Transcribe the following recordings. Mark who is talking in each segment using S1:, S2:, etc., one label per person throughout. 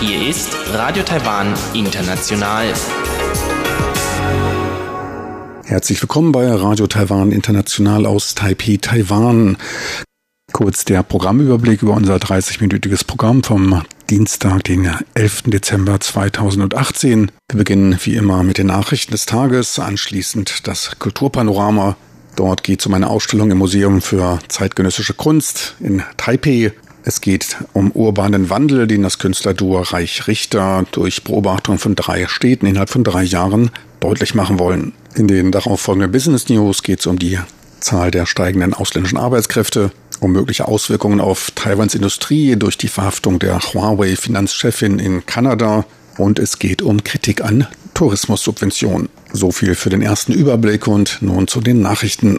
S1: Hier ist Radio Taiwan International.
S2: Herzlich willkommen bei Radio Taiwan International aus Taipei, Taiwan. Kurz der Programmüberblick über unser 30-minütiges Programm vom Dienstag, den 11. Dezember 2018. Wir beginnen wie immer mit den Nachrichten des Tages, anschließend das Kulturpanorama, Dort geht es um eine Ausstellung im Museum für zeitgenössische Kunst in Taipei. Es geht um urbanen Wandel, den das Künstlerduo Reich Richter durch Beobachtung von drei Städten innerhalb von drei Jahren deutlich machen wollen. In den darauffolgenden Business News geht es um die Zahl der steigenden ausländischen Arbeitskräfte, um mögliche Auswirkungen auf Taiwans Industrie durch die Verhaftung der Huawei-Finanzchefin in Kanada und es geht um Kritik an Tourismussubventionen. So viel für den ersten Überblick und nun zu den Nachrichten.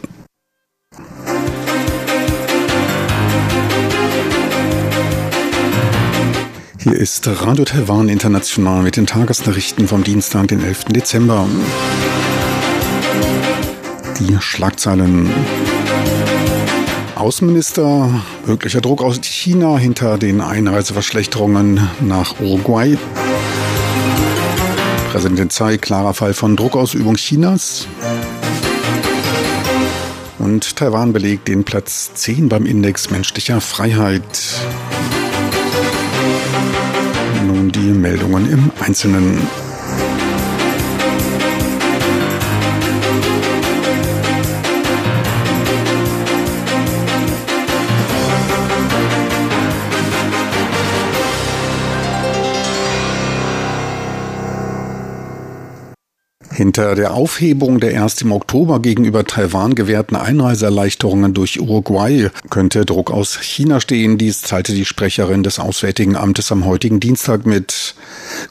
S2: Hier ist Radio Taiwan International mit den Tagesnachrichten vom Dienstag, den 11. Dezember. Die Schlagzeilen. Außenminister, möglicher Druck aus China hinter den Einreiseverschlechterungen nach Uruguay. Präsidentin Tsai, klarer Fall von Druckausübung Chinas. Und Taiwan belegt den Platz 10 beim Index menschlicher Freiheit nun die Meldungen im Einzelnen. Hinter der Aufhebung der erst im Oktober gegenüber Taiwan gewährten Einreiseerleichterungen durch Uruguay könnte Druck aus China stehen. Dies teilte die Sprecherin des Auswärtigen Amtes am heutigen Dienstag mit.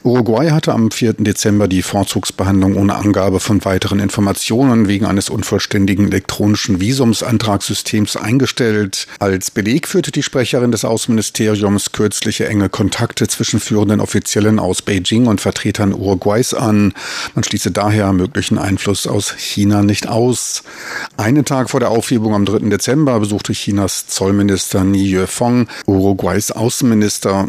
S2: Uruguay hatte am 4. Dezember die Vorzugsbehandlung ohne Angabe von weiteren Informationen wegen eines unvollständigen elektronischen Visumsantragssystems eingestellt. Als Beleg führte die Sprecherin des Außenministeriums kürzliche enge Kontakte zwischen führenden Offiziellen aus Beijing und Vertretern Uruguays an. Man schließe daher daher möglichen Einfluss aus China nicht aus. Einen Tag vor der Aufhebung am 3. Dezember besuchte Chinas Zollminister Ni Yuefeng Uruguays Außenminister.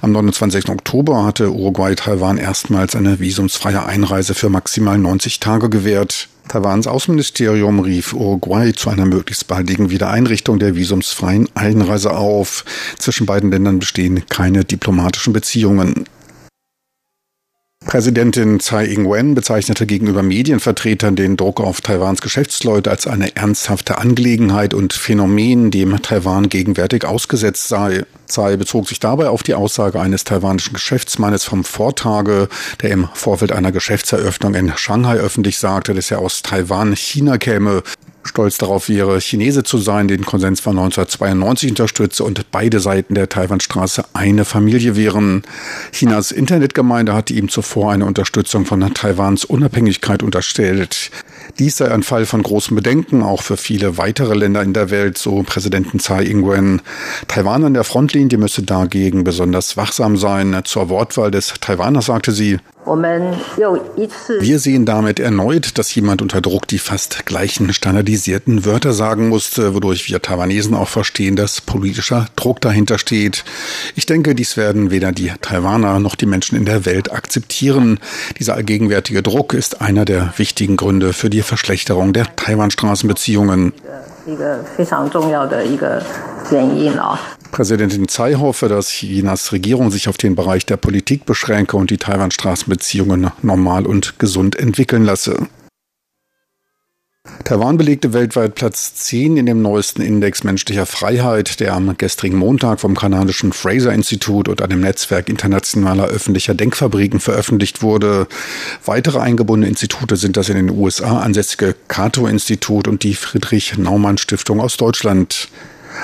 S2: Am 29. Oktober hatte Uruguay Taiwan erstmals eine visumsfreie Einreise für maximal 90 Tage gewährt. Taiwans Außenministerium rief Uruguay zu einer möglichst baldigen Wiedereinrichtung der visumsfreien Einreise auf. Zwischen beiden Ländern bestehen keine diplomatischen Beziehungen. Präsidentin Tsai Ing-wen bezeichnete gegenüber Medienvertretern den Druck auf Taiwans Geschäftsleute als eine ernsthafte Angelegenheit und Phänomen, dem Taiwan gegenwärtig ausgesetzt sei. Tsai bezog sich dabei auf die Aussage eines taiwanischen Geschäftsmannes vom Vortage, der im Vorfeld einer Geschäftseröffnung in Shanghai öffentlich sagte, dass er aus Taiwan China käme stolz darauf wäre, Chinese zu sein, den Konsens von 1992 unterstütze und beide Seiten der Taiwanstraße eine Familie wären. Chinas Internetgemeinde hatte ihm zuvor eine Unterstützung von Taiwans Unabhängigkeit unterstellt. Dies sei ein Fall von großem Bedenken, auch für viele weitere Länder in der Welt, so Präsidentin Tsai Ing-wen. Taiwan an der Frontlinie müsse dagegen besonders wachsam sein. Zur Wortwahl des Taiwaners sagte sie, wir sehen damit erneut, dass jemand unter Druck die fast gleichen standardisierten Wörter sagen musste, wodurch wir Taiwanesen auch verstehen, dass politischer Druck dahinter steht. Ich denke, dies werden weder die Taiwaner noch die Menschen in der Welt akzeptieren. Dieser allgegenwärtige Druck ist einer der wichtigen Gründe für die Verschlechterung der Taiwan-Straßenbeziehungen. Präsidentin Tsai hoffe, dass Chinas Regierung sich auf den Bereich der Politik beschränke und die Taiwan-Straßenbeziehungen normal und gesund entwickeln lasse. Taiwan belegte weltweit Platz 10 in dem neuesten Index menschlicher Freiheit, der am gestrigen Montag vom kanadischen Fraser-Institut und einem Netzwerk internationaler öffentlicher Denkfabriken veröffentlicht wurde. Weitere eingebundene Institute sind das in den USA ansässige Cato-Institut und die Friedrich-Naumann-Stiftung aus Deutschland.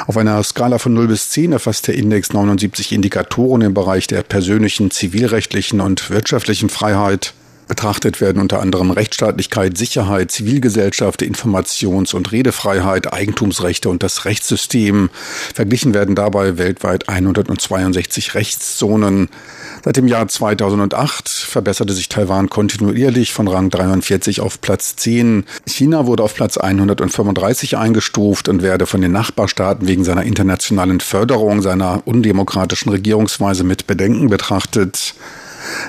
S2: Auf einer Skala von 0 bis 10 erfasst der Index 79 Indikatoren im Bereich der persönlichen, zivilrechtlichen und wirtschaftlichen Freiheit. Betrachtet werden unter anderem Rechtsstaatlichkeit, Sicherheit, Zivilgesellschaft, Informations- und Redefreiheit, Eigentumsrechte und das Rechtssystem. Verglichen werden dabei weltweit 162 Rechtszonen. Seit dem Jahr 2008 verbesserte sich Taiwan kontinuierlich von Rang 43 auf Platz 10. China wurde auf Platz 135 eingestuft und werde von den Nachbarstaaten wegen seiner internationalen Förderung seiner undemokratischen Regierungsweise mit Bedenken betrachtet.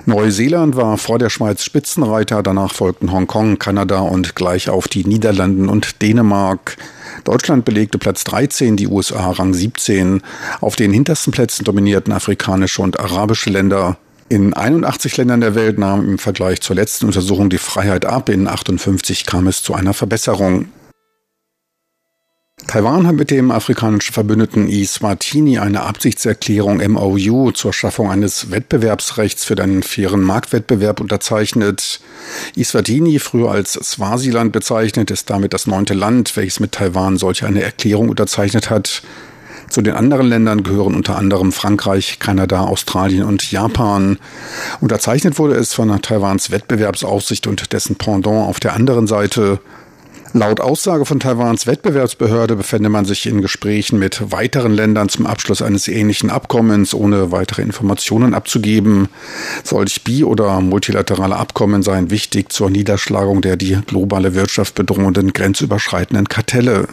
S2: Neuseeland war vor der Schweiz Spitzenreiter, danach folgten Hongkong, Kanada und gleich auf die Niederlanden und Dänemark. Deutschland belegte Platz 13, die USA Rang 17. Auf den hintersten Plätzen dominierten afrikanische und arabische Länder. In 81 Ländern der Welt nahm im Vergleich zur letzten Untersuchung die Freiheit ab, in 58 kam es zu einer Verbesserung. Taiwan hat mit dem afrikanischen Verbündeten Iswatini eine Absichtserklärung MOU zur Schaffung eines Wettbewerbsrechts für einen fairen Marktwettbewerb unterzeichnet. Iswatini, früher als Swasiland bezeichnet, ist damit das neunte Land, welches mit Taiwan solch eine Erklärung unterzeichnet hat. Zu den anderen Ländern gehören unter anderem Frankreich, Kanada, Australien und Japan. Unterzeichnet wurde es von Taiwans Wettbewerbsaufsicht und dessen Pendant auf der anderen Seite. Laut Aussage von Taiwans Wettbewerbsbehörde befände man sich in Gesprächen mit weiteren Ländern zum Abschluss eines ähnlichen Abkommens, ohne weitere Informationen abzugeben. Solch bi- oder multilaterale Abkommen seien wichtig zur Niederschlagung der die globale Wirtschaft bedrohenden grenzüberschreitenden Kartelle.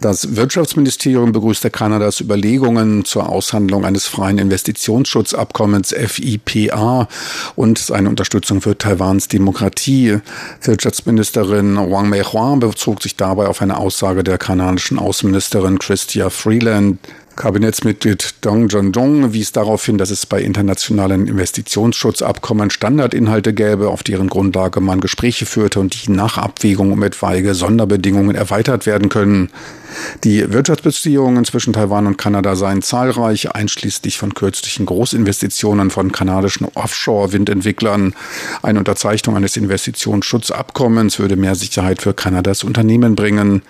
S2: Das Wirtschaftsministerium begrüßte Kanadas Überlegungen zur Aushandlung eines freien Investitionsschutzabkommens FIPA und seine Unterstützung für Taiwans Demokratie. Wirtschaftsministerin Wang Mei-Hua bezog sich dabei auf eine Aussage der kanadischen Außenministerin Christia Freeland, Kabinettsmitglied Dong Jong-dong wies darauf hin, dass es bei internationalen Investitionsschutzabkommen Standardinhalte gäbe, auf deren Grundlage man Gespräche führte und die nach Abwägung um etwaige Sonderbedingungen erweitert werden können. Die Wirtschaftsbeziehungen zwischen Taiwan und Kanada seien zahlreich, einschließlich von kürzlichen Großinvestitionen von kanadischen Offshore-Windentwicklern. Eine Unterzeichnung eines Investitionsschutzabkommens würde mehr Sicherheit für Kanadas Unternehmen bringen.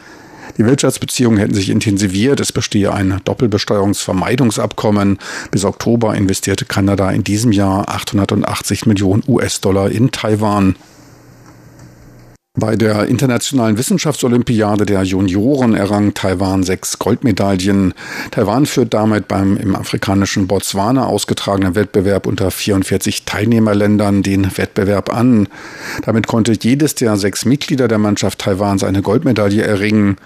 S2: Die Wirtschaftsbeziehungen hätten sich intensiviert. Es bestehe ein Doppelbesteuerungsvermeidungsabkommen. Bis Oktober investierte Kanada in diesem Jahr 880 Millionen US-Dollar in Taiwan. Bei der Internationalen Wissenschaftsolympiade der Junioren errang Taiwan sechs Goldmedaillen. Taiwan führt damit beim im afrikanischen Botswana ausgetragenen Wettbewerb unter 44 Teilnehmerländern den Wettbewerb an. Damit konnte jedes der sechs Mitglieder der Mannschaft Taiwans eine Goldmedaille erringen.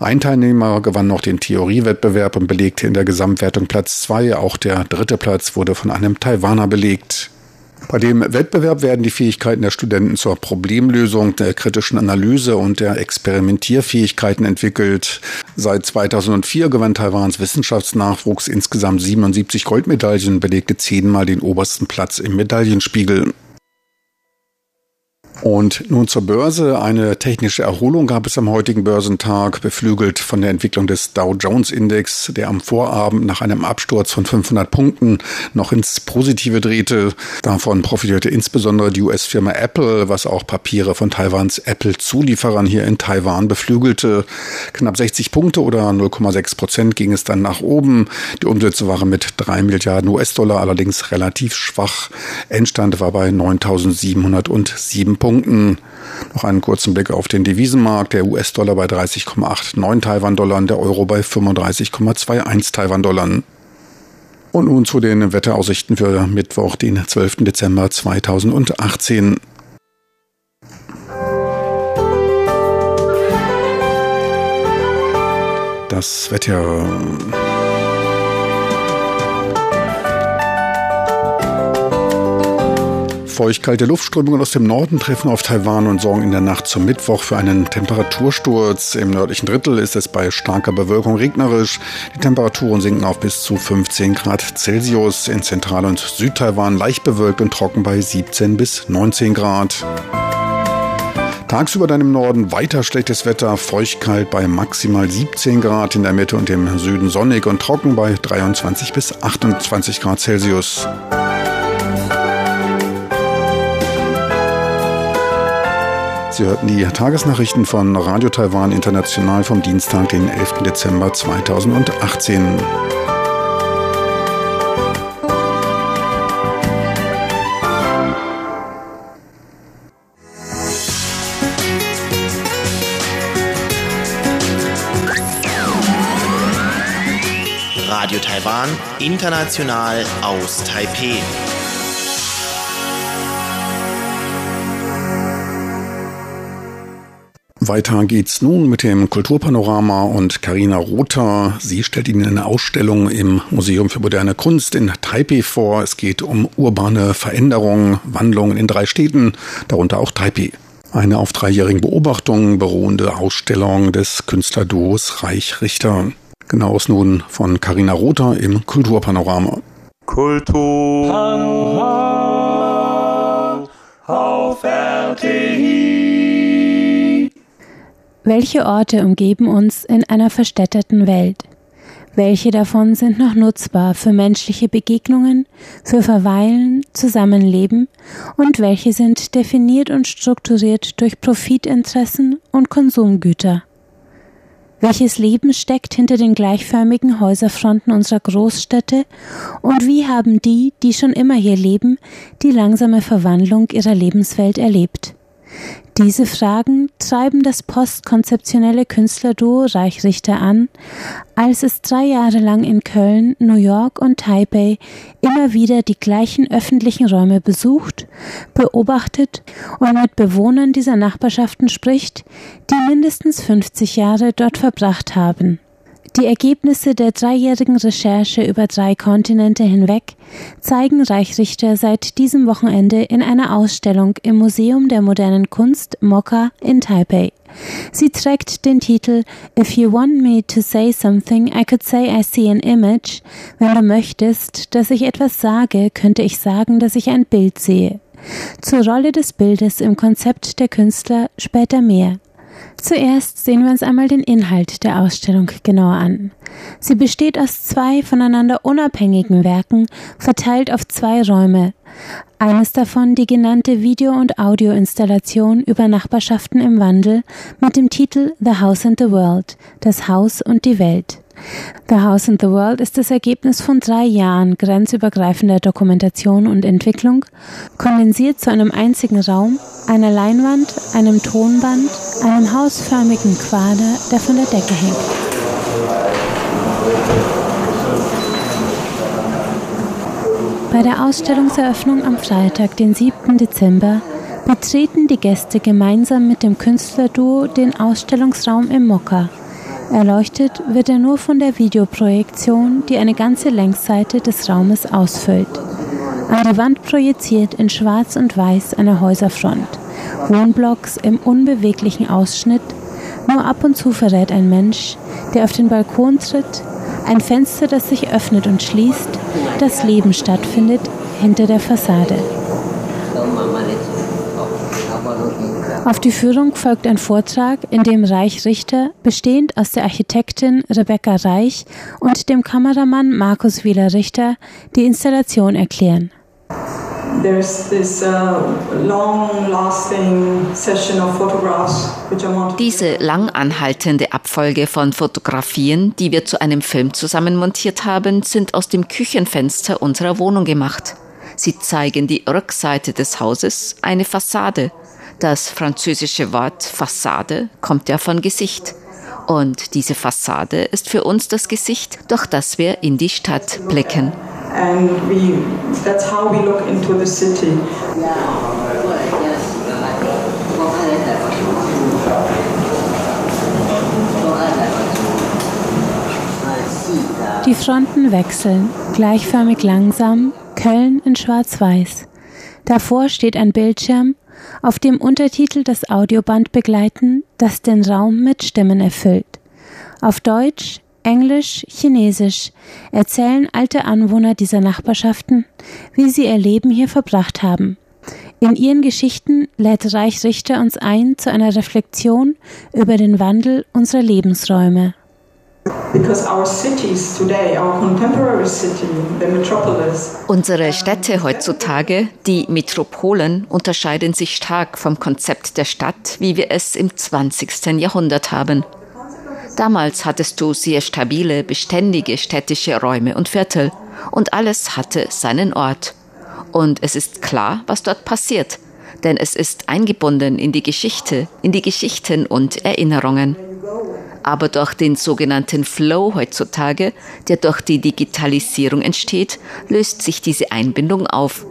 S2: Ein Teilnehmer gewann noch den Theoriewettbewerb und belegte in der Gesamtwertung Platz zwei. Auch der dritte Platz wurde von einem Taiwaner belegt. Bei dem Wettbewerb werden die Fähigkeiten der Studenten zur Problemlösung, der kritischen Analyse und der Experimentierfähigkeiten entwickelt. Seit 2004 gewann Taiwans Wissenschaftsnachwuchs insgesamt 77 Goldmedaillen, belegte zehnmal den obersten Platz im Medaillenspiegel. Und nun zur Börse. Eine technische Erholung gab es am heutigen Börsentag, beflügelt von der Entwicklung des Dow Jones Index, der am Vorabend nach einem Absturz von 500 Punkten noch ins Positive drehte. Davon profitierte insbesondere die US-Firma Apple, was auch Papiere von Taiwans Apple-Zulieferern hier in Taiwan beflügelte. Knapp 60 Punkte oder 0,6 Prozent ging es dann nach oben. Die Umsätze waren mit 3 Milliarden US-Dollar allerdings relativ schwach. Endstand war bei 9.707 Punkten. Punkten. Noch einen kurzen Blick auf den Devisenmarkt. Der US-Dollar bei 30,89 Taiwan-Dollar, der Euro bei 35,21 Taiwan-Dollar. Und nun zu den Wetteraussichten für Mittwoch, den 12. Dezember 2018. Das Wetter. Feuchtkalte Luftströmungen aus dem Norden treffen auf Taiwan und sorgen in der Nacht zum Mittwoch für einen Temperatursturz. Im nördlichen Drittel ist es bei starker Bewölkung regnerisch. Die Temperaturen sinken auf bis zu 15 Grad Celsius. In Zentral- und Südtaiwan leicht bewölkt und trocken bei 17 bis 19 Grad. Tagsüber dann im Norden weiter schlechtes Wetter, feuchtkalt bei maximal 17 Grad, in der Mitte und im Süden sonnig und trocken bei 23 bis 28 Grad Celsius. Sie hörten die Tagesnachrichten von Radio Taiwan International vom Dienstag, den 11. Dezember 2018.
S1: Radio Taiwan, international aus Taipei.
S2: Weiter geht's nun mit dem Kulturpanorama und Karina Rother. Sie stellt Ihnen eine Ausstellung im Museum für moderne Kunst in Taipei vor. Es geht um urbane Veränderungen, Wandlungen in drei Städten, darunter auch Taipei. Eine auf dreijährigen Beobachtung beruhende Ausstellung des Künstlerduos Reich Richter. Genaues nun von Karina Rother im Kulturpanorama.
S3: Kulturpanorama auf RTI.
S4: Welche Orte umgeben uns in einer verstädterten Welt? Welche davon sind noch nutzbar für menschliche Begegnungen, für Verweilen, Zusammenleben und welche sind definiert und strukturiert durch Profitinteressen und Konsumgüter? Welches Leben steckt hinter den gleichförmigen Häuserfronten unserer Großstädte und wie haben die, die schon immer hier leben, die langsame Verwandlung ihrer Lebenswelt erlebt? Diese Fragen treiben das postkonzeptionelle Künstlerduo Reichrichter an, als es drei Jahre lang in Köln, New York und Taipei immer wieder die gleichen öffentlichen Räume besucht, beobachtet und mit Bewohnern dieser Nachbarschaften spricht, die mindestens 50 Jahre dort verbracht haben. Die Ergebnisse der dreijährigen Recherche über drei Kontinente hinweg zeigen Reichrichter seit diesem Wochenende in einer Ausstellung im Museum der modernen Kunst Mokka in Taipei. Sie trägt den Titel If you want me to say something, I could say I see an image. Wenn du möchtest, dass ich etwas sage, könnte ich sagen, dass ich ein Bild sehe. Zur Rolle des Bildes im Konzept der Künstler später mehr. Zuerst sehen wir uns einmal den Inhalt der Ausstellung genauer an. Sie besteht aus zwei voneinander unabhängigen Werken, verteilt auf zwei Räume. Eines davon die genannte Video- und Audioinstallation über Nachbarschaften im Wandel mit dem Titel The House and the World, das Haus und die Welt. The House and the World ist das Ergebnis von drei Jahren grenzübergreifender Dokumentation und Entwicklung, kondensiert zu einem einzigen Raum, einer Leinwand, einem Tonband, einem hausförmigen Quader, der von der Decke hängt. Bei der Ausstellungseröffnung am Freitag, den 7. Dezember, betreten die Gäste gemeinsam mit dem Künstlerduo den Ausstellungsraum im Mokka. Erleuchtet wird er nur von der Videoprojektion, die eine ganze Längsseite des Raumes ausfüllt. An die Wand projiziert in Schwarz und Weiß eine Häuserfront. Wohnblocks im unbeweglichen Ausschnitt. Nur ab und zu verrät ein Mensch, der auf den Balkon tritt, ein Fenster, das sich öffnet und schließt, das Leben stattfindet hinter der Fassade. Auf die Führung folgt ein Vortrag, in dem Reich Richter, bestehend aus der Architektin Rebecca Reich und dem Kameramann Markus Wieler Richter, die Installation erklären.
S5: Diese lang anhaltende Abfolge von Fotografien, die wir zu einem Film zusammen montiert haben, sind aus dem Küchenfenster unserer Wohnung gemacht. Sie zeigen die Rückseite des Hauses, eine Fassade. Das französische Wort Fassade kommt ja von Gesicht. Und diese Fassade ist für uns das Gesicht, durch das wir in die Stadt blicken. And we, that's how we look into the city.
S4: Die Fronten wechseln, gleichförmig langsam, Köln in Schwarz-Weiß. Davor steht ein Bildschirm, auf dem Untertitel das Audioband begleiten, das den Raum mit Stimmen erfüllt. Auf Deutsch, Englisch, Chinesisch erzählen alte Anwohner dieser Nachbarschaften, wie sie ihr Leben hier verbracht haben. In ihren Geschichten lädt Reich Richter uns ein zu einer Reflexion über den Wandel unserer Lebensräume.
S5: Unsere Städte heutzutage, die Metropolen, unterscheiden sich stark vom Konzept der Stadt, wie wir es im 20. Jahrhundert haben. Damals hattest du sehr stabile, beständige städtische Räume und Viertel und alles hatte seinen Ort. Und es ist klar, was dort passiert, denn es ist eingebunden in die Geschichte, in die Geschichten und Erinnerungen. Aber durch den sogenannten Flow heutzutage, der durch die Digitalisierung entsteht, löst sich diese Einbindung auf.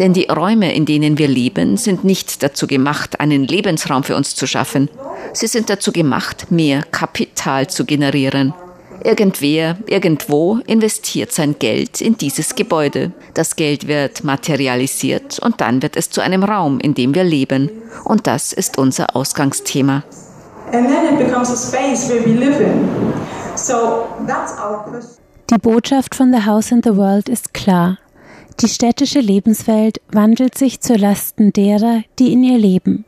S5: Denn die Räume, in denen wir leben, sind nicht dazu gemacht, einen Lebensraum für uns zu schaffen. Sie sind dazu gemacht, mehr Kapital zu generieren. Irgendwer, irgendwo investiert sein Geld in dieses Gebäude. Das Geld wird materialisiert und dann wird es zu einem Raum, in dem wir leben. Und das ist unser Ausgangsthema.
S4: Die Botschaft von The House in the World ist klar. Die städtische Lebenswelt wandelt sich zu Lasten derer, die in ihr leben.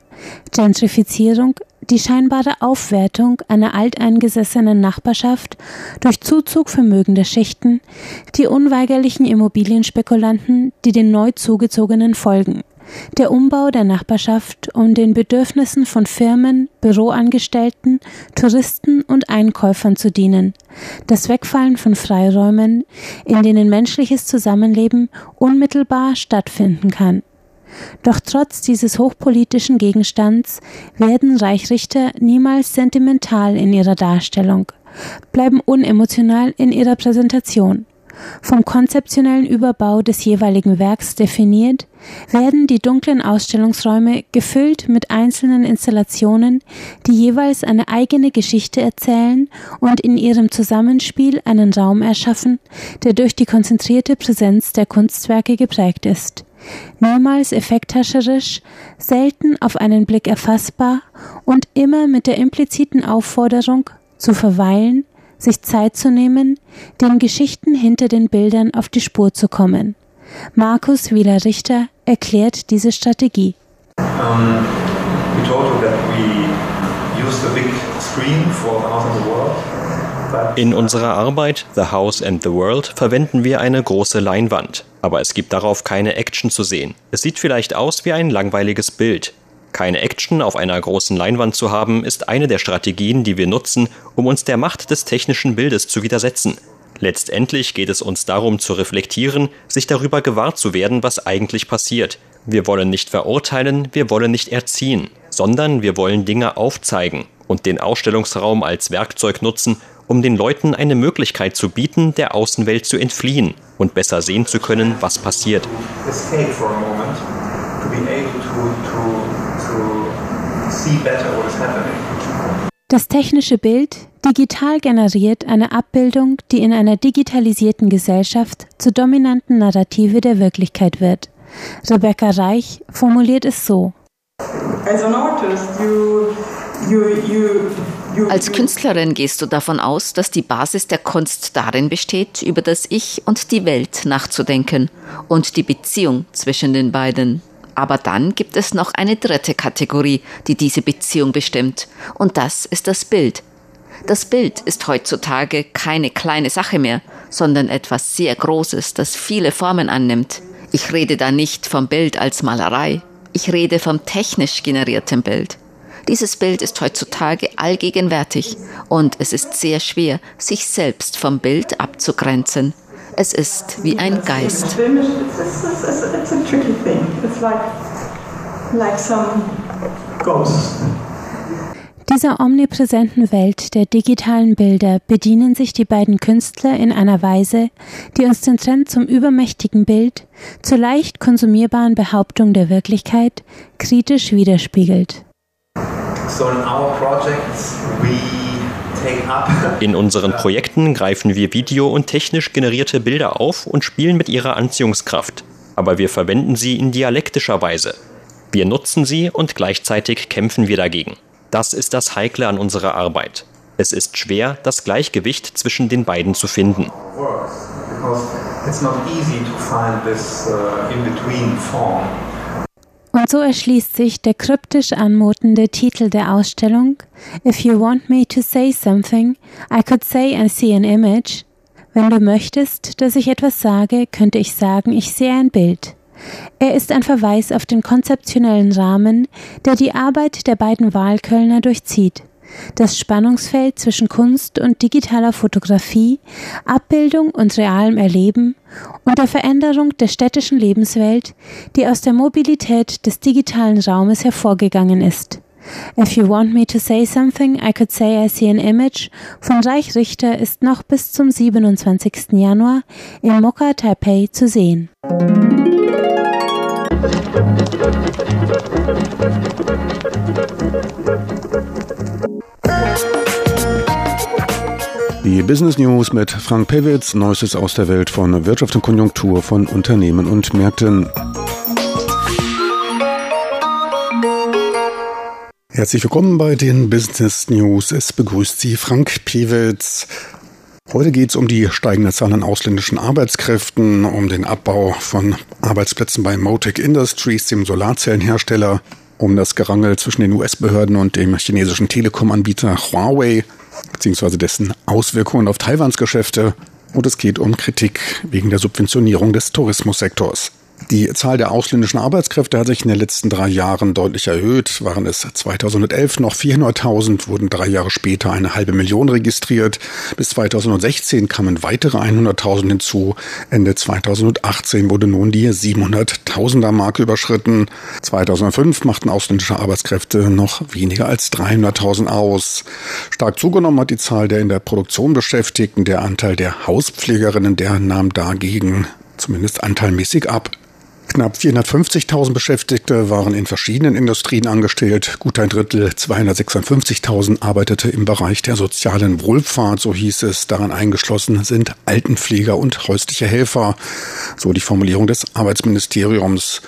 S4: Gentrifizierung die scheinbare Aufwertung einer alteingesessenen Nachbarschaft durch Zuzug vermögender Schichten, die unweigerlichen Immobilienspekulanten, die den neu zugezogenen folgen, der Umbau der Nachbarschaft, um den Bedürfnissen von Firmen, Büroangestellten, Touristen und Einkäufern zu dienen, das Wegfallen von Freiräumen, in denen menschliches Zusammenleben unmittelbar stattfinden kann. Doch trotz dieses hochpolitischen Gegenstands werden Reichrichter niemals sentimental in ihrer Darstellung, bleiben unemotional in ihrer Präsentation. Vom konzeptionellen Überbau des jeweiligen Werks definiert, werden die dunklen Ausstellungsräume gefüllt mit einzelnen Installationen, die jeweils eine eigene Geschichte erzählen und in ihrem Zusammenspiel einen Raum erschaffen, der durch die konzentrierte Präsenz der Kunstwerke geprägt ist. Niemals effekthascherisch, selten auf einen Blick erfassbar und immer mit der impliziten Aufforderung, zu verweilen, sich Zeit zu nehmen, den Geschichten hinter den Bildern auf die Spur zu kommen. Markus Wieler-Richter erklärt diese Strategie. Um, we told you that we use the big screen
S6: for house the world. In unserer Arbeit The House and the World verwenden wir eine große Leinwand, aber es gibt darauf keine Action zu sehen. Es sieht vielleicht aus wie ein langweiliges Bild. Keine Action auf einer großen Leinwand zu haben, ist eine der Strategien, die wir nutzen, um uns der Macht des technischen Bildes zu widersetzen. Letztendlich geht es uns darum zu reflektieren, sich darüber gewahr zu werden, was eigentlich passiert. Wir wollen nicht verurteilen, wir wollen nicht erziehen, sondern wir wollen Dinge aufzeigen und den Ausstellungsraum als Werkzeug nutzen, um den Leuten eine Möglichkeit zu bieten, der Außenwelt zu entfliehen und besser sehen zu können, was passiert.
S4: Das technische Bild, digital generiert eine Abbildung, die in einer digitalisierten Gesellschaft zur dominanten Narrative der Wirklichkeit wird. Rebecca Reich formuliert es so.
S5: Als Künstlerin gehst du davon aus, dass die Basis der Kunst darin besteht, über das Ich und die Welt nachzudenken und die Beziehung zwischen den beiden. Aber dann gibt es noch eine dritte Kategorie, die diese Beziehung bestimmt, und das ist das Bild. Das Bild ist heutzutage keine kleine Sache mehr, sondern etwas sehr Großes, das viele Formen annimmt. Ich rede da nicht vom Bild als Malerei, ich rede vom technisch generierten Bild. Dieses Bild ist heutzutage allgegenwärtig und es ist sehr schwer, sich selbst vom Bild abzugrenzen. Es ist wie ein Geist.
S4: Dieser omnipräsenten Welt der digitalen Bilder bedienen sich die beiden Künstler in einer Weise, die uns den Trend zum übermächtigen Bild, zur leicht konsumierbaren Behauptung der Wirklichkeit kritisch widerspiegelt.
S6: In unseren Projekten greifen wir video- und technisch generierte Bilder auf und spielen mit ihrer Anziehungskraft. Aber wir verwenden sie in dialektischer Weise. Wir nutzen sie und gleichzeitig kämpfen wir dagegen. Das ist das Heikle an unserer Arbeit. Es ist schwer, das Gleichgewicht zwischen den beiden zu finden. It's not easy to find this uh, in-between form.
S4: Und so erschließt sich der kryptisch anmutende Titel der Ausstellung If you want me to say something, I could say I see an image. Wenn du möchtest, dass ich etwas sage, könnte ich sagen, ich sehe ein Bild. Er ist ein Verweis auf den konzeptionellen Rahmen, der die Arbeit der beiden Wahlkölner durchzieht das Spannungsfeld zwischen Kunst und digitaler Fotografie, Abbildung und realem Erleben und der Veränderung der städtischen Lebenswelt, die aus der Mobilität des digitalen Raumes hervorgegangen ist. If you want me to say something, I could say I see an image von Reich Richter ist noch bis zum 27. Januar in Mokka, Taipei zu sehen.
S2: Die Business News mit Frank Pewitz, Neuestes aus der Welt von Wirtschaft und Konjunktur von Unternehmen und Märkten. Herzlich willkommen bei den Business News. Es begrüßt Sie Frank Pewitz. Heute geht es um die steigende Zahl an ausländischen Arbeitskräften, um den Abbau von Arbeitsplätzen bei Motec Industries, dem Solarzellenhersteller, um das Gerangel zwischen den US-Behörden und dem chinesischen Telekom-Anbieter Huawei, beziehungsweise dessen Auswirkungen auf Taiwans Geschäfte. Und es geht um Kritik wegen der Subventionierung des Tourismussektors. Die Zahl der ausländischen Arbeitskräfte hat sich in den letzten drei Jahren deutlich erhöht. Waren es 2011 noch 400.000, wurden drei Jahre später eine halbe Million registriert. Bis 2016 kamen weitere 100.000 hinzu. Ende 2018 wurde nun die 700.000er Marke überschritten. 2005 machten ausländische Arbeitskräfte noch weniger als 300.000 aus. Stark zugenommen hat die Zahl der in der Produktion Beschäftigten. Der Anteil der Hauspflegerinnen, der nahm dagegen zumindest anteilmäßig ab. Knapp 450.000 Beschäftigte waren in verschiedenen Industrien angestellt. Gut ein Drittel, 256.000, arbeitete im Bereich der sozialen Wohlfahrt, so hieß es. Daran eingeschlossen sind Altenpfleger und häusliche Helfer, so die Formulierung des Arbeitsministeriums.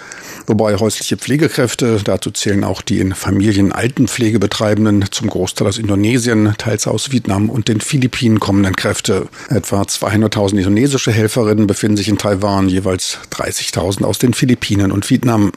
S2: Wobei häusliche Pflegekräfte, dazu zählen auch die in Familien Altenpflege betreibenden, zum Großteil aus Indonesien, teils aus Vietnam und den Philippinen kommenden Kräfte. Etwa 200.000 indonesische Helferinnen befinden sich in Taiwan, jeweils 30.000 aus den Philippinen und Vietnam.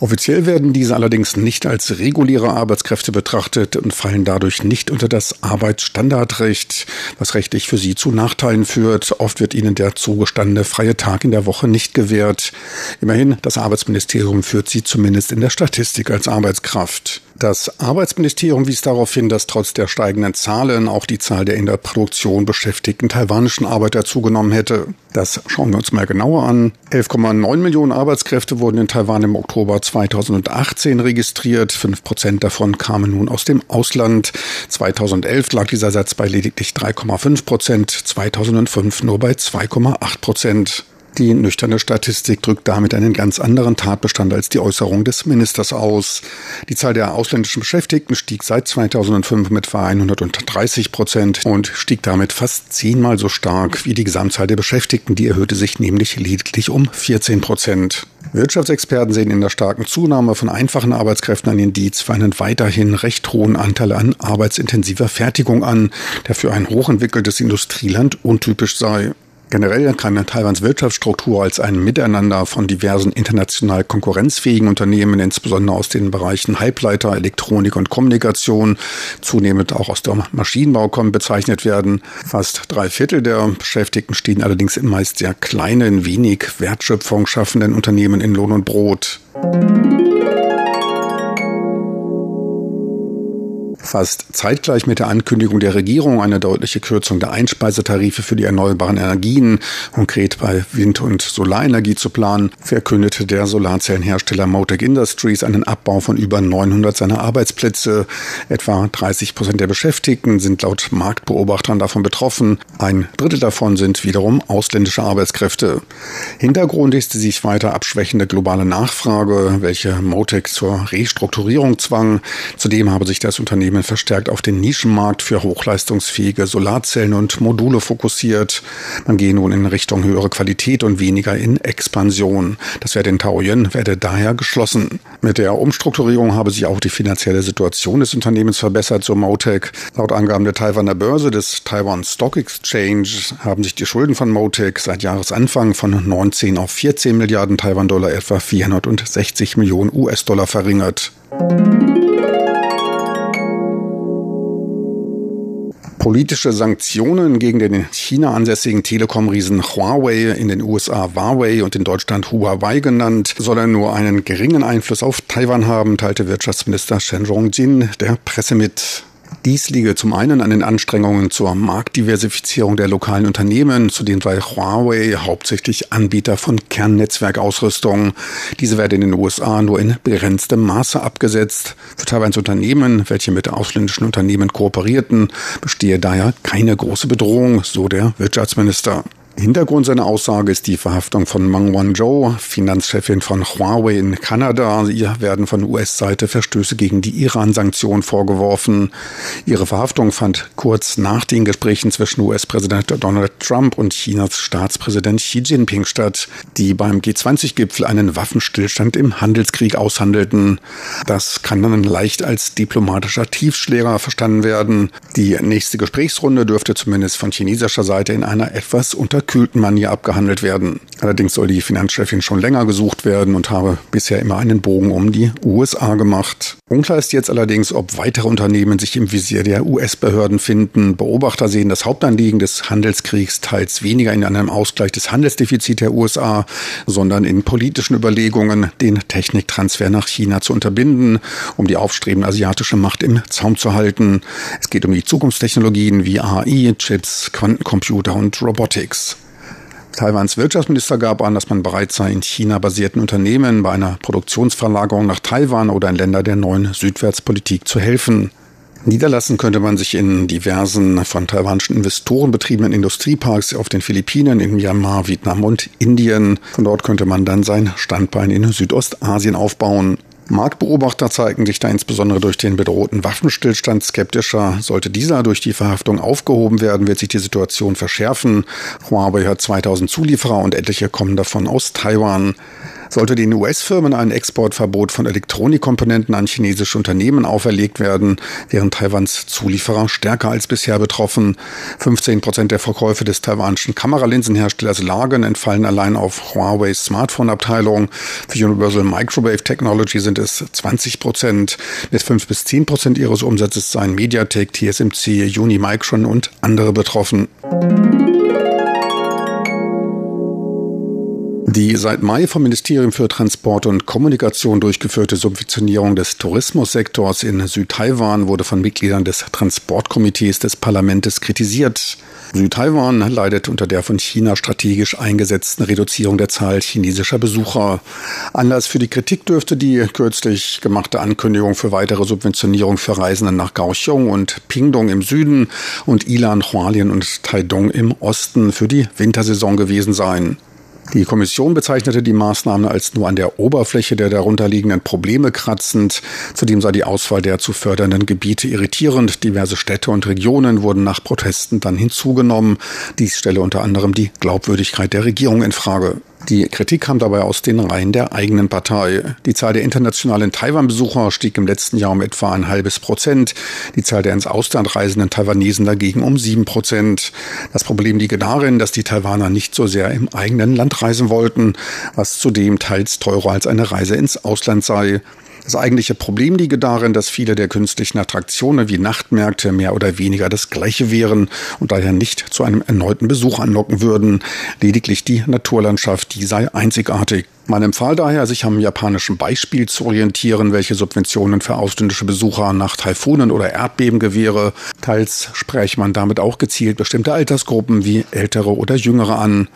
S2: Offiziell werden diese allerdings nicht als reguläre Arbeitskräfte betrachtet und fallen dadurch nicht unter das Arbeitsstandardrecht, was rechtlich für sie zu Nachteilen führt. Oft wird ihnen der zugestandene freie Tag in der Woche nicht gewährt. Immerhin, das Arbeitsministerium führt sie zumindest in der Statistik als Arbeitskraft. Das Arbeitsministerium wies darauf hin, dass trotz der steigenden Zahlen auch die Zahl der in der Produktion beschäftigten taiwanischen Arbeiter zugenommen hätte. Das schauen wir uns mal genauer an. 11,9 Millionen Arbeitskräfte wurden in Taiwan im Oktober 2018 registriert. Fünf Prozent davon kamen nun aus dem Ausland. 2011 lag dieser Satz bei lediglich 3,5 Prozent, 2005 nur bei 2,8 Prozent. Die nüchterne Statistik drückt damit einen ganz anderen Tatbestand als die Äußerung des Ministers aus. Die Zahl der ausländischen Beschäftigten stieg seit 2005 mit etwa 130 Prozent und stieg damit fast zehnmal so stark wie die Gesamtzahl der Beschäftigten. Die erhöhte sich nämlich lediglich um 14 Prozent. Wirtschaftsexperten sehen in der starken Zunahme von einfachen Arbeitskräften ein Indiz für einen weiterhin recht hohen Anteil an arbeitsintensiver Fertigung an, der für ein hochentwickeltes Industrieland untypisch sei. Generell kann Taiwans Wirtschaftsstruktur als ein Miteinander von diversen international konkurrenzfähigen Unternehmen, insbesondere aus den Bereichen Halbleiter, Elektronik und Kommunikation, zunehmend auch aus dem Maschinenbau kommen, bezeichnet werden. Fast drei Viertel der Beschäftigten stehen allerdings in meist sehr kleinen, wenig Wertschöpfung schaffenden Unternehmen in Lohn und Brot. Fast zeitgleich mit der Ankündigung der Regierung eine deutliche Kürzung der Einspeisetarife für die erneuerbaren Energien, konkret bei Wind- und Solarenergie zu planen, verkündete der Solarzellenhersteller Motec Industries einen Abbau von über 900 seiner Arbeitsplätze. Etwa 30 Prozent der Beschäftigten sind laut Marktbeobachtern davon betroffen. Ein Drittel davon sind wiederum ausländische Arbeitskräfte. Hintergrund ist die sich weiter abschwächende globale Nachfrage, welche Motec zur Restrukturierung zwang. Zudem habe sich das Unternehmen Unternehmen verstärkt auf den Nischenmarkt für hochleistungsfähige Solarzellen und Module fokussiert. Man gehe nun in Richtung höhere Qualität und weniger in Expansion. Das werde in Taoyuan werde daher geschlossen. Mit der Umstrukturierung habe sich auch die finanzielle Situation des Unternehmens verbessert, so Motec. Laut Angaben der Taiwaner Börse des Taiwan Stock Exchange haben sich die Schulden von Motec seit Jahresanfang von 19 auf 14 Milliarden Taiwan-Dollar etwa 460 Millionen US-Dollar verringert. Politische Sanktionen gegen den in China ansässigen Telekom-Riesen Huawei, in den USA Huawei und in Deutschland Huawei genannt, sollen nur einen geringen Einfluss auf Taiwan haben, teilte Wirtschaftsminister Shen Rongjin der Presse mit. Dies liege zum einen an den Anstrengungen zur Marktdiversifizierung der lokalen Unternehmen, zudem sei Huawei hauptsächlich Anbieter von Kernnetzwerkausrüstung. Diese werde in den USA nur in begrenztem Maße abgesetzt. Für Taiwans Unternehmen, welche mit ausländischen Unternehmen kooperierten, bestehe daher keine große Bedrohung, so der Wirtschaftsminister. Hintergrund seiner Aussage ist die Verhaftung von Meng Wanzhou, Finanzchefin von Huawei in Kanada. Ihr werden von US-Seite Verstöße gegen die Iran-Sanktionen vorgeworfen. Ihre Verhaftung fand kurz nach den Gesprächen zwischen US-Präsident Donald Trump und Chinas Staatspräsident Xi Jinping statt, die beim G20-Gipfel einen Waffenstillstand im Handelskrieg aushandelten. Das kann dann leicht als diplomatischer Tiefschläger verstanden werden. Die nächste Gesprächsrunde dürfte zumindest von chinesischer Seite in einer etwas unter unterkühlten Manier abgehandelt werden. Allerdings soll die Finanzchefin schon länger gesucht werden und habe bisher immer einen Bogen um die USA gemacht. Unklar ist jetzt allerdings, ob weitere Unternehmen sich im Visier der US-Behörden finden. Beobachter sehen das Hauptanliegen des Handelskriegs teils weniger in einem Ausgleich des Handelsdefizits der USA, sondern in politischen Überlegungen, den Techniktransfer nach China zu unterbinden, um die aufstrebende asiatische Macht im Zaum zu halten. Es geht um die Zukunftstechnologien wie AI, Chips, Quantencomputer und Robotics. Taiwans Wirtschaftsminister gab an, dass man bereit sei, in China basierten Unternehmen bei einer Produktionsverlagerung nach Taiwan oder in Länder der neuen Südwärtspolitik zu helfen. Niederlassen könnte man sich in diversen von taiwanischen Investoren betriebenen Industrieparks auf den Philippinen, in Myanmar, Vietnam und Indien. Von dort könnte man dann sein Standbein in Südostasien aufbauen. Marktbeobachter zeigen sich da insbesondere durch den bedrohten Waffenstillstand skeptischer. Sollte dieser durch die Verhaftung aufgehoben werden, wird sich die Situation verschärfen. Huawei hat 2000 Zulieferer und etliche kommen davon aus Taiwan. Sollte den US-Firmen ein Exportverbot von Elektronikkomponenten an chinesische Unternehmen auferlegt werden, wären Taiwans Zulieferer stärker als bisher betroffen. 15 Prozent der Verkäufe des taiwanischen Kameralinsenherstellers Lagen entfallen allein auf Huawei's Smartphone-Abteilung. Für Universal Microwave Technology sind es 20 Prozent. Mit 5 bis 10 Prozent ihres Umsatzes seien Mediatek, TSMC, Unimicron und andere betroffen. Die seit Mai vom Ministerium für Transport und Kommunikation durchgeführte Subventionierung des Tourismussektors in Südtaiwan wurde von Mitgliedern des Transportkomitees des Parlaments kritisiert. Südtaiwan leidet unter der von China strategisch eingesetzten Reduzierung der Zahl chinesischer Besucher. Anlass für die Kritik dürfte die kürzlich gemachte Ankündigung für weitere Subventionierung für Reisende nach Kaohsiung und Pingdong im Süden und Ilan, Hualien und Taidong im Osten für die Wintersaison gewesen sein. Die Kommission bezeichnete die Maßnahme als nur an der Oberfläche der darunterliegenden Probleme kratzend. Zudem sei die Auswahl der zu fördernden Gebiete irritierend. Diverse Städte und Regionen wurden nach Protesten dann hinzugenommen. Dies stelle unter anderem die Glaubwürdigkeit der Regierung in Frage. Die Kritik kam dabei aus den Reihen der eigenen Partei. Die Zahl der internationalen Taiwan-Besucher stieg im letzten Jahr um etwa ein halbes Prozent, die Zahl der ins Ausland reisenden Taiwanesen dagegen um sieben Prozent. Das Problem liege darin, dass die Taiwaner nicht so sehr im eigenen Land reisen wollten, was zudem teils teurer als eine Reise ins Ausland sei. Das eigentliche Problem liege darin, dass viele der künstlichen Attraktionen wie Nachtmärkte mehr oder weniger das gleiche wären und daher nicht zu einem erneuten Besuch anlocken würden. Lediglich die Naturlandschaft, die sei einzigartig. Man empfahl daher, sich am japanischen Beispiel zu orientieren, welche Subventionen für ausländische Besucher nach Taifunen oder Erdbeben gewähre. Teils spräche man damit auch gezielt bestimmte Altersgruppen wie ältere oder jüngere an.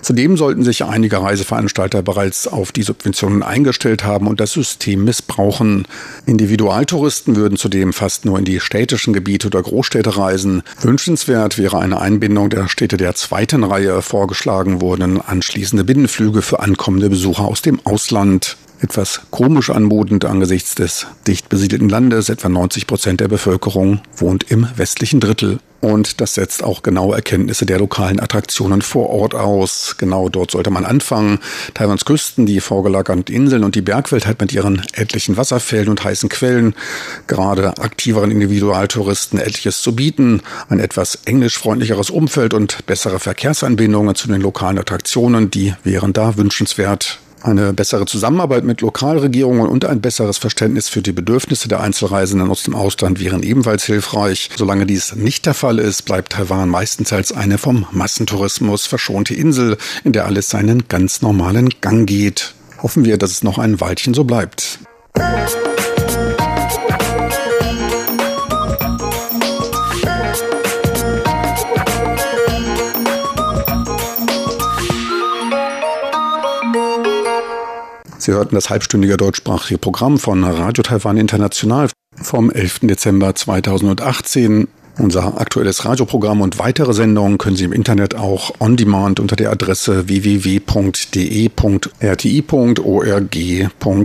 S2: Zudem sollten sich einige Reiseveranstalter bereits auf die Subventionen eingestellt haben und das System missbrauchen. Individualtouristen würden zudem fast nur in die städtischen Gebiete oder Großstädte reisen. Wünschenswert wäre eine Einbindung der Städte der zweiten Reihe. Vorgeschlagen wurden anschließende Binnenflüge für ankommende Besucher aus dem Ausland etwas komisch anmutend angesichts des dicht besiedelten Landes. Etwa 90 Prozent der Bevölkerung wohnt im westlichen Drittel. Und das setzt auch genaue Erkenntnisse der lokalen Attraktionen vor Ort aus. Genau dort sollte man anfangen. Taiwans Küsten, die vorgelagerten Inseln und die Bergwelt hat mit ihren etlichen Wasserfällen und heißen Quellen gerade aktiveren Individualtouristen etliches zu bieten. Ein etwas englischfreundlicheres Umfeld und bessere Verkehrsanbindungen zu den lokalen Attraktionen, die wären da wünschenswert. Eine bessere Zusammenarbeit mit Lokalregierungen und ein besseres Verständnis für die Bedürfnisse der Einzelreisenden aus dem Ausland wären ebenfalls hilfreich. Solange dies nicht der Fall ist, bleibt Taiwan meistens als eine vom Massentourismus verschonte Insel, in der alles seinen ganz normalen Gang geht. Hoffen wir, dass es noch ein Weilchen so bleibt. Sie hörten das halbstündige deutschsprachige Programm von Radio Taiwan International vom 11. Dezember 2018. Unser aktuelles Radioprogramm und weitere Sendungen können Sie im Internet auch on demand unter der Adresse www.de.rti.org.tv